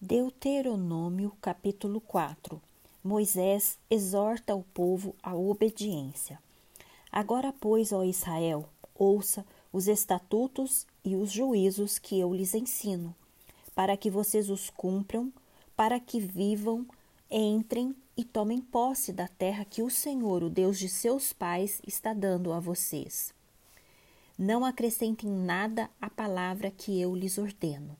Deuteronômio capítulo 4 Moisés exorta o povo à obediência. Agora, pois, ó Israel, ouça os estatutos e os juízos que eu lhes ensino, para que vocês os cumpram, para que vivam, entrem e tomem posse da terra que o Senhor, o Deus de seus pais, está dando a vocês. Não acrescentem nada à palavra que eu lhes ordeno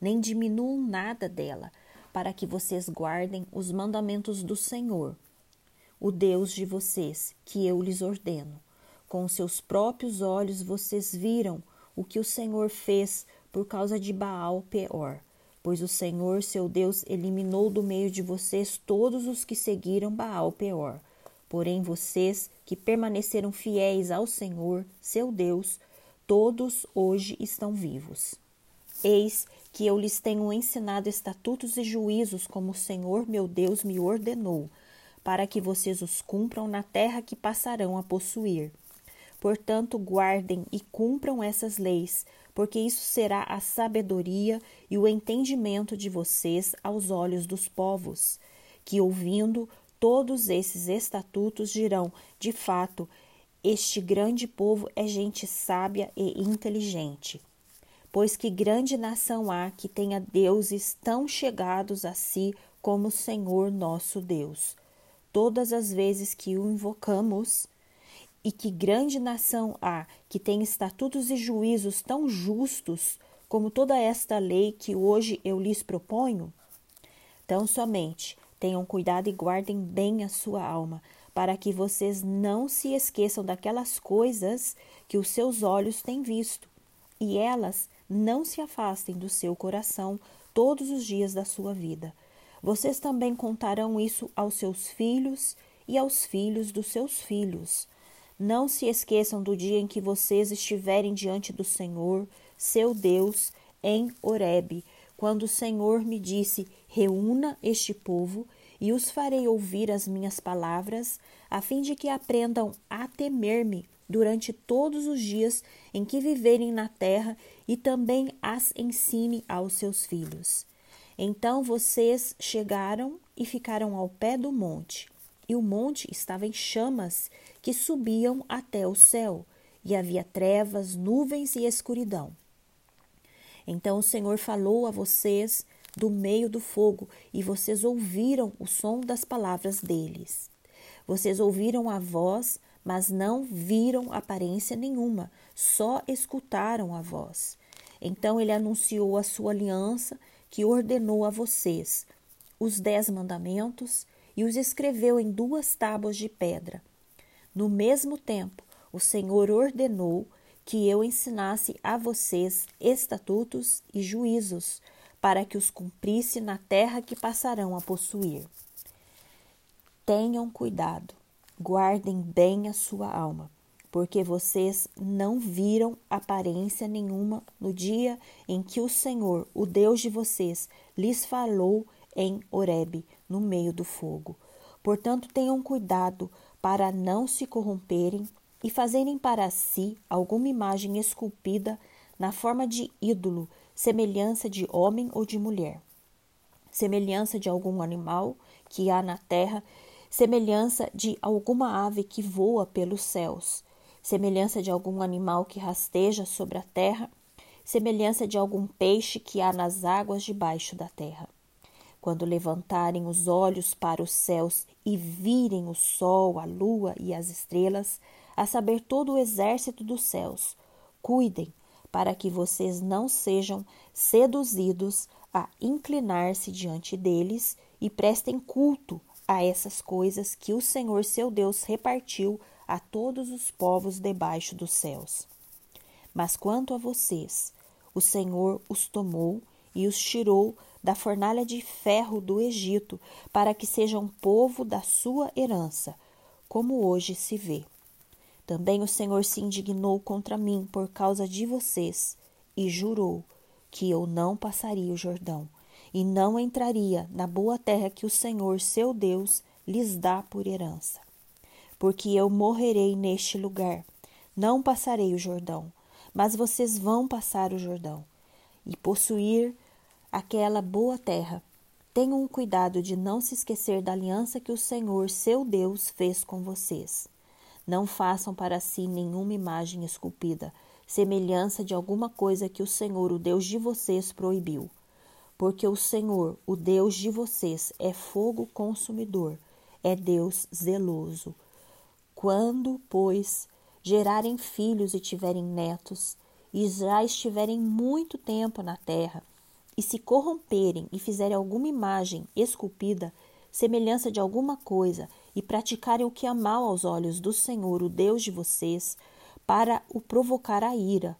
nem diminuam nada dela, para que vocês guardem os mandamentos do Senhor, o Deus de vocês, que eu lhes ordeno. Com seus próprios olhos vocês viram o que o Senhor fez por causa de Baal Peor, pois o Senhor, seu Deus, eliminou do meio de vocês todos os que seguiram Baal Peor. Porém, vocês que permaneceram fiéis ao Senhor, seu Deus, todos hoje estão vivos. Eis que eu lhes tenho ensinado estatutos e juízos como o Senhor meu Deus me ordenou, para que vocês os cumpram na terra que passarão a possuir. Portanto, guardem e cumpram essas leis, porque isso será a sabedoria e o entendimento de vocês aos olhos dos povos, que ouvindo todos esses estatutos dirão: de fato, este grande povo é gente sábia e inteligente. Pois que grande nação há que tenha deuses tão chegados a si como o Senhor nosso Deus. Todas as vezes que o invocamos, e que grande nação há que tem estatutos e juízos tão justos como toda esta lei que hoje eu lhes proponho? Tão somente tenham cuidado e guardem bem a sua alma, para que vocês não se esqueçam daquelas coisas que os seus olhos têm visto, e elas não se afastem do seu coração todos os dias da sua vida. Vocês também contarão isso aos seus filhos e aos filhos dos seus filhos. Não se esqueçam do dia em que vocês estiverem diante do Senhor, seu Deus, em Horebe, quando o Senhor me disse: Reúna este povo e os farei ouvir as minhas palavras, a fim de que aprendam a temer-me durante todos os dias em que viverem na terra e também as ensine aos seus filhos. Então vocês chegaram e ficaram ao pé do monte, e o monte estava em chamas que subiam até o céu, e havia trevas, nuvens e escuridão. Então o Senhor falou a vocês do meio do fogo, e vocês ouviram o som das palavras deles. Vocês ouviram a voz mas não viram aparência nenhuma, só escutaram a voz. Então ele anunciou a sua aliança, que ordenou a vocês, os dez mandamentos, e os escreveu em duas tábuas de pedra. No mesmo tempo, o Senhor ordenou que eu ensinasse a vocês estatutos e juízos, para que os cumprisse na terra que passarão a possuir. Tenham cuidado guardem bem a sua alma, porque vocês não viram aparência nenhuma no dia em que o Senhor, o Deus de vocês, lhes falou em Horebe, no meio do fogo. Portanto, tenham cuidado para não se corromperem e fazerem para si alguma imagem esculpida na forma de ídolo, semelhança de homem ou de mulher, semelhança de algum animal que há na terra semelhança de alguma ave que voa pelos céus, semelhança de algum animal que rasteja sobre a terra, semelhança de algum peixe que há nas águas debaixo da terra. Quando levantarem os olhos para os céus e virem o sol, a lua e as estrelas, a saber todo o exército dos céus, cuidem para que vocês não sejam seduzidos a inclinar-se diante deles e prestem culto a essas coisas que o Senhor seu Deus repartiu a todos os povos debaixo dos céus. Mas quanto a vocês, o Senhor os tomou e os tirou da fornalha de ferro do Egito, para que sejam povo da sua herança, como hoje se vê. Também o Senhor se indignou contra mim por causa de vocês e jurou que eu não passaria o Jordão e não entraria na boa terra que o Senhor, seu Deus, lhes dá por herança. Porque eu morrerei neste lugar, não passarei o Jordão, mas vocês vão passar o Jordão e possuir aquela boa terra. Tenham cuidado de não se esquecer da aliança que o Senhor, seu Deus, fez com vocês. Não façam para si nenhuma imagem esculpida, semelhança de alguma coisa que o Senhor, o Deus de vocês, proibiu. Porque o Senhor, o Deus de vocês, é fogo consumidor, é Deus zeloso. Quando, pois, gerarem filhos e tiverem netos, e já estiverem muito tempo na terra, e se corromperem e fizerem alguma imagem esculpida, semelhança de alguma coisa, e praticarem o que é mal aos olhos do Senhor, o Deus de vocês, para o provocar a ira,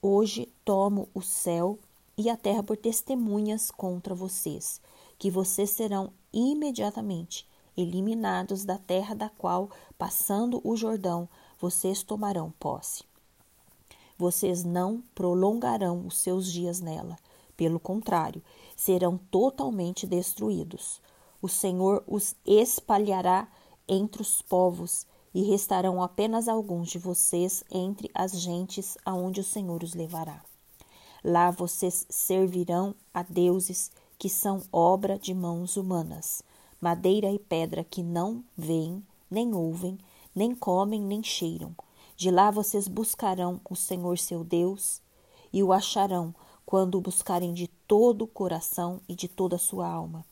hoje tomo o céu e a terra por testemunhas contra vocês, que vocês serão imediatamente eliminados da terra da qual, passando o Jordão, vocês tomarão posse. Vocês não prolongarão os seus dias nela, pelo contrário, serão totalmente destruídos. O Senhor os espalhará entre os povos e restarão apenas alguns de vocês entre as gentes aonde o Senhor os levará. Lá vocês servirão a deuses que são obra de mãos humanas, madeira e pedra que não veem, nem ouvem, nem comem, nem cheiram. De lá vocês buscarão o Senhor seu Deus e o acharão quando o buscarem de todo o coração e de toda a sua alma.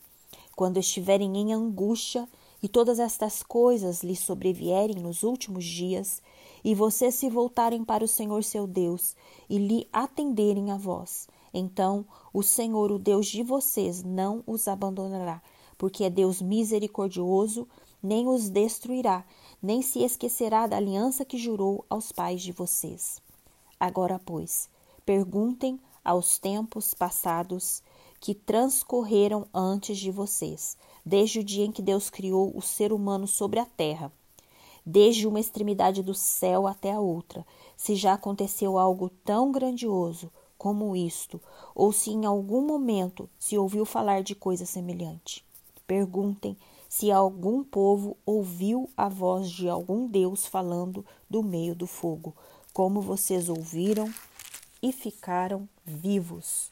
Quando estiverem em angústia e todas estas coisas lhes sobrevierem nos últimos dias, e vocês se voltarem para o Senhor seu Deus e lhe atenderem a vós, então o Senhor, o Deus de vocês, não os abandonará, porque é Deus misericordioso, nem os destruirá, nem se esquecerá da aliança que jurou aos pais de vocês. Agora, pois, perguntem aos tempos passados que transcorreram antes de vocês, desde o dia em que Deus criou o ser humano sobre a terra, desde uma extremidade do céu até a outra, se já aconteceu algo tão grandioso como isto, ou se em algum momento se ouviu falar de coisa semelhante. Perguntem se algum povo ouviu a voz de algum Deus falando do meio do fogo, como vocês ouviram e ficaram vivos,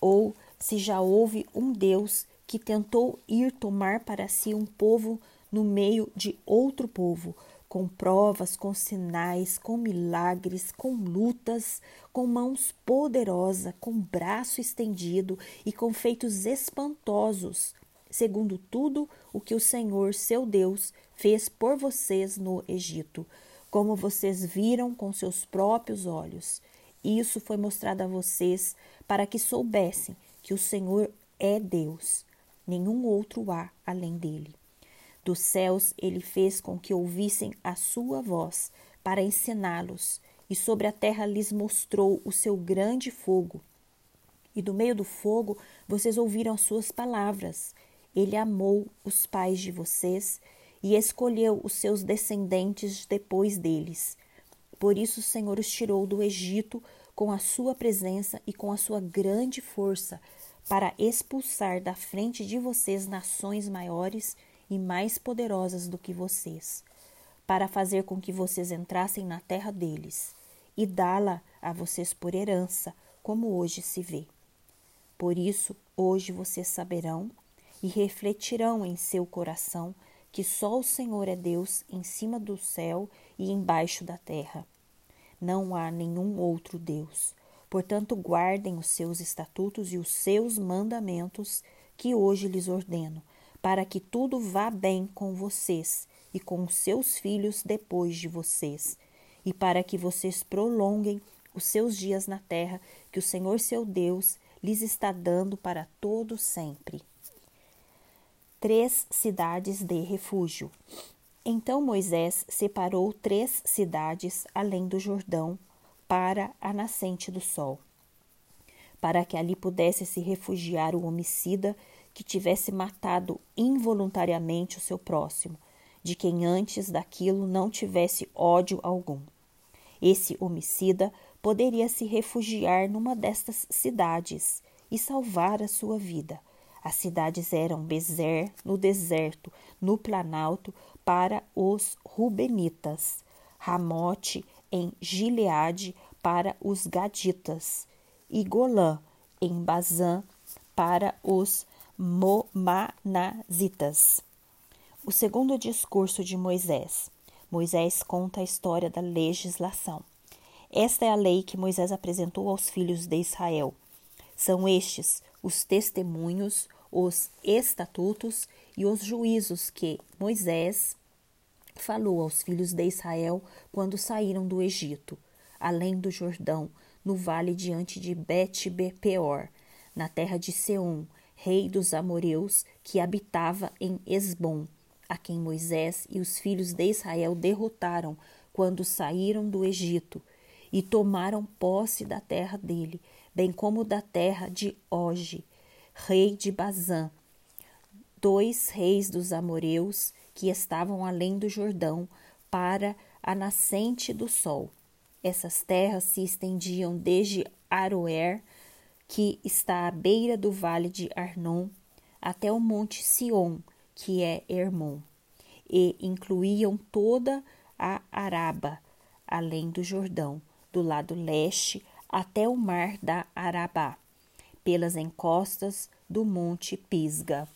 ou se já houve um Deus que tentou ir tomar para si um povo no meio de outro povo, com provas, com sinais, com milagres, com lutas, com mãos poderosas, com braço estendido e com feitos espantosos, segundo tudo o que o Senhor, seu Deus, fez por vocês no Egito, como vocês viram com seus próprios olhos. Isso foi mostrado a vocês para que soubessem que o Senhor é Deus, nenhum outro há além dele. Dos céus ele fez com que ouvissem a sua voz para ensiná-los, e sobre a terra lhes mostrou o seu grande fogo. E do meio do fogo vocês ouviram as suas palavras, ele amou os pais de vocês e escolheu os seus descendentes depois deles. Por isso o Senhor os tirou do Egito com a sua presença e com a sua grande força, para expulsar da frente de vocês nações maiores e mais poderosas do que vocês, para fazer com que vocês entrassem na terra deles e dá-la a vocês por herança, como hoje se vê. Por isso, hoje vocês saberão e refletirão em seu coração que só o Senhor é Deus em cima do céu e embaixo da terra. Não há nenhum outro Deus. Portanto, guardem os seus estatutos e os seus mandamentos que hoje lhes ordeno, para que tudo vá bem com vocês e com os seus filhos depois de vocês, e para que vocês prolonguem os seus dias na terra que o Senhor seu Deus lhes está dando para todo sempre três cidades de refúgio. Então Moisés separou três cidades além do Jordão para a nascente do sol, para que ali pudesse se refugiar o homicida que tivesse matado involuntariamente o seu próximo, de quem antes daquilo não tivesse ódio algum. Esse homicida poderia se refugiar numa destas cidades e salvar a sua vida as cidades eram Bezer, no deserto, no planalto, para os Rubenitas, Ramote, em Gileade, para os Gaditas, e Golã, em Bazã, para os Momanazitas. O segundo discurso de Moisés. Moisés conta a história da legislação. Esta é a lei que Moisés apresentou aos filhos de Israel. São estes os testemunhos, os estatutos e os juízos que Moisés falou aos filhos de Israel quando saíram do Egito, além do Jordão, no vale diante de Bet-Peor, na terra de Seom, rei dos amoreus, que habitava em Esbom, a quem Moisés e os filhos de Israel derrotaram quando saíram do Egito e tomaram posse da terra dele, bem como da terra de Oge, rei de Bazã, dois reis dos amoreus que estavam além do Jordão, para a nascente do sol. Essas terras se estendiam desde Aroer, que está à beira do vale de Arnon, até o monte Sion, que é Hermon, e incluíam toda a Araba, além do Jordão, do lado leste até o mar da Arabá, pelas encostas do monte Pisga.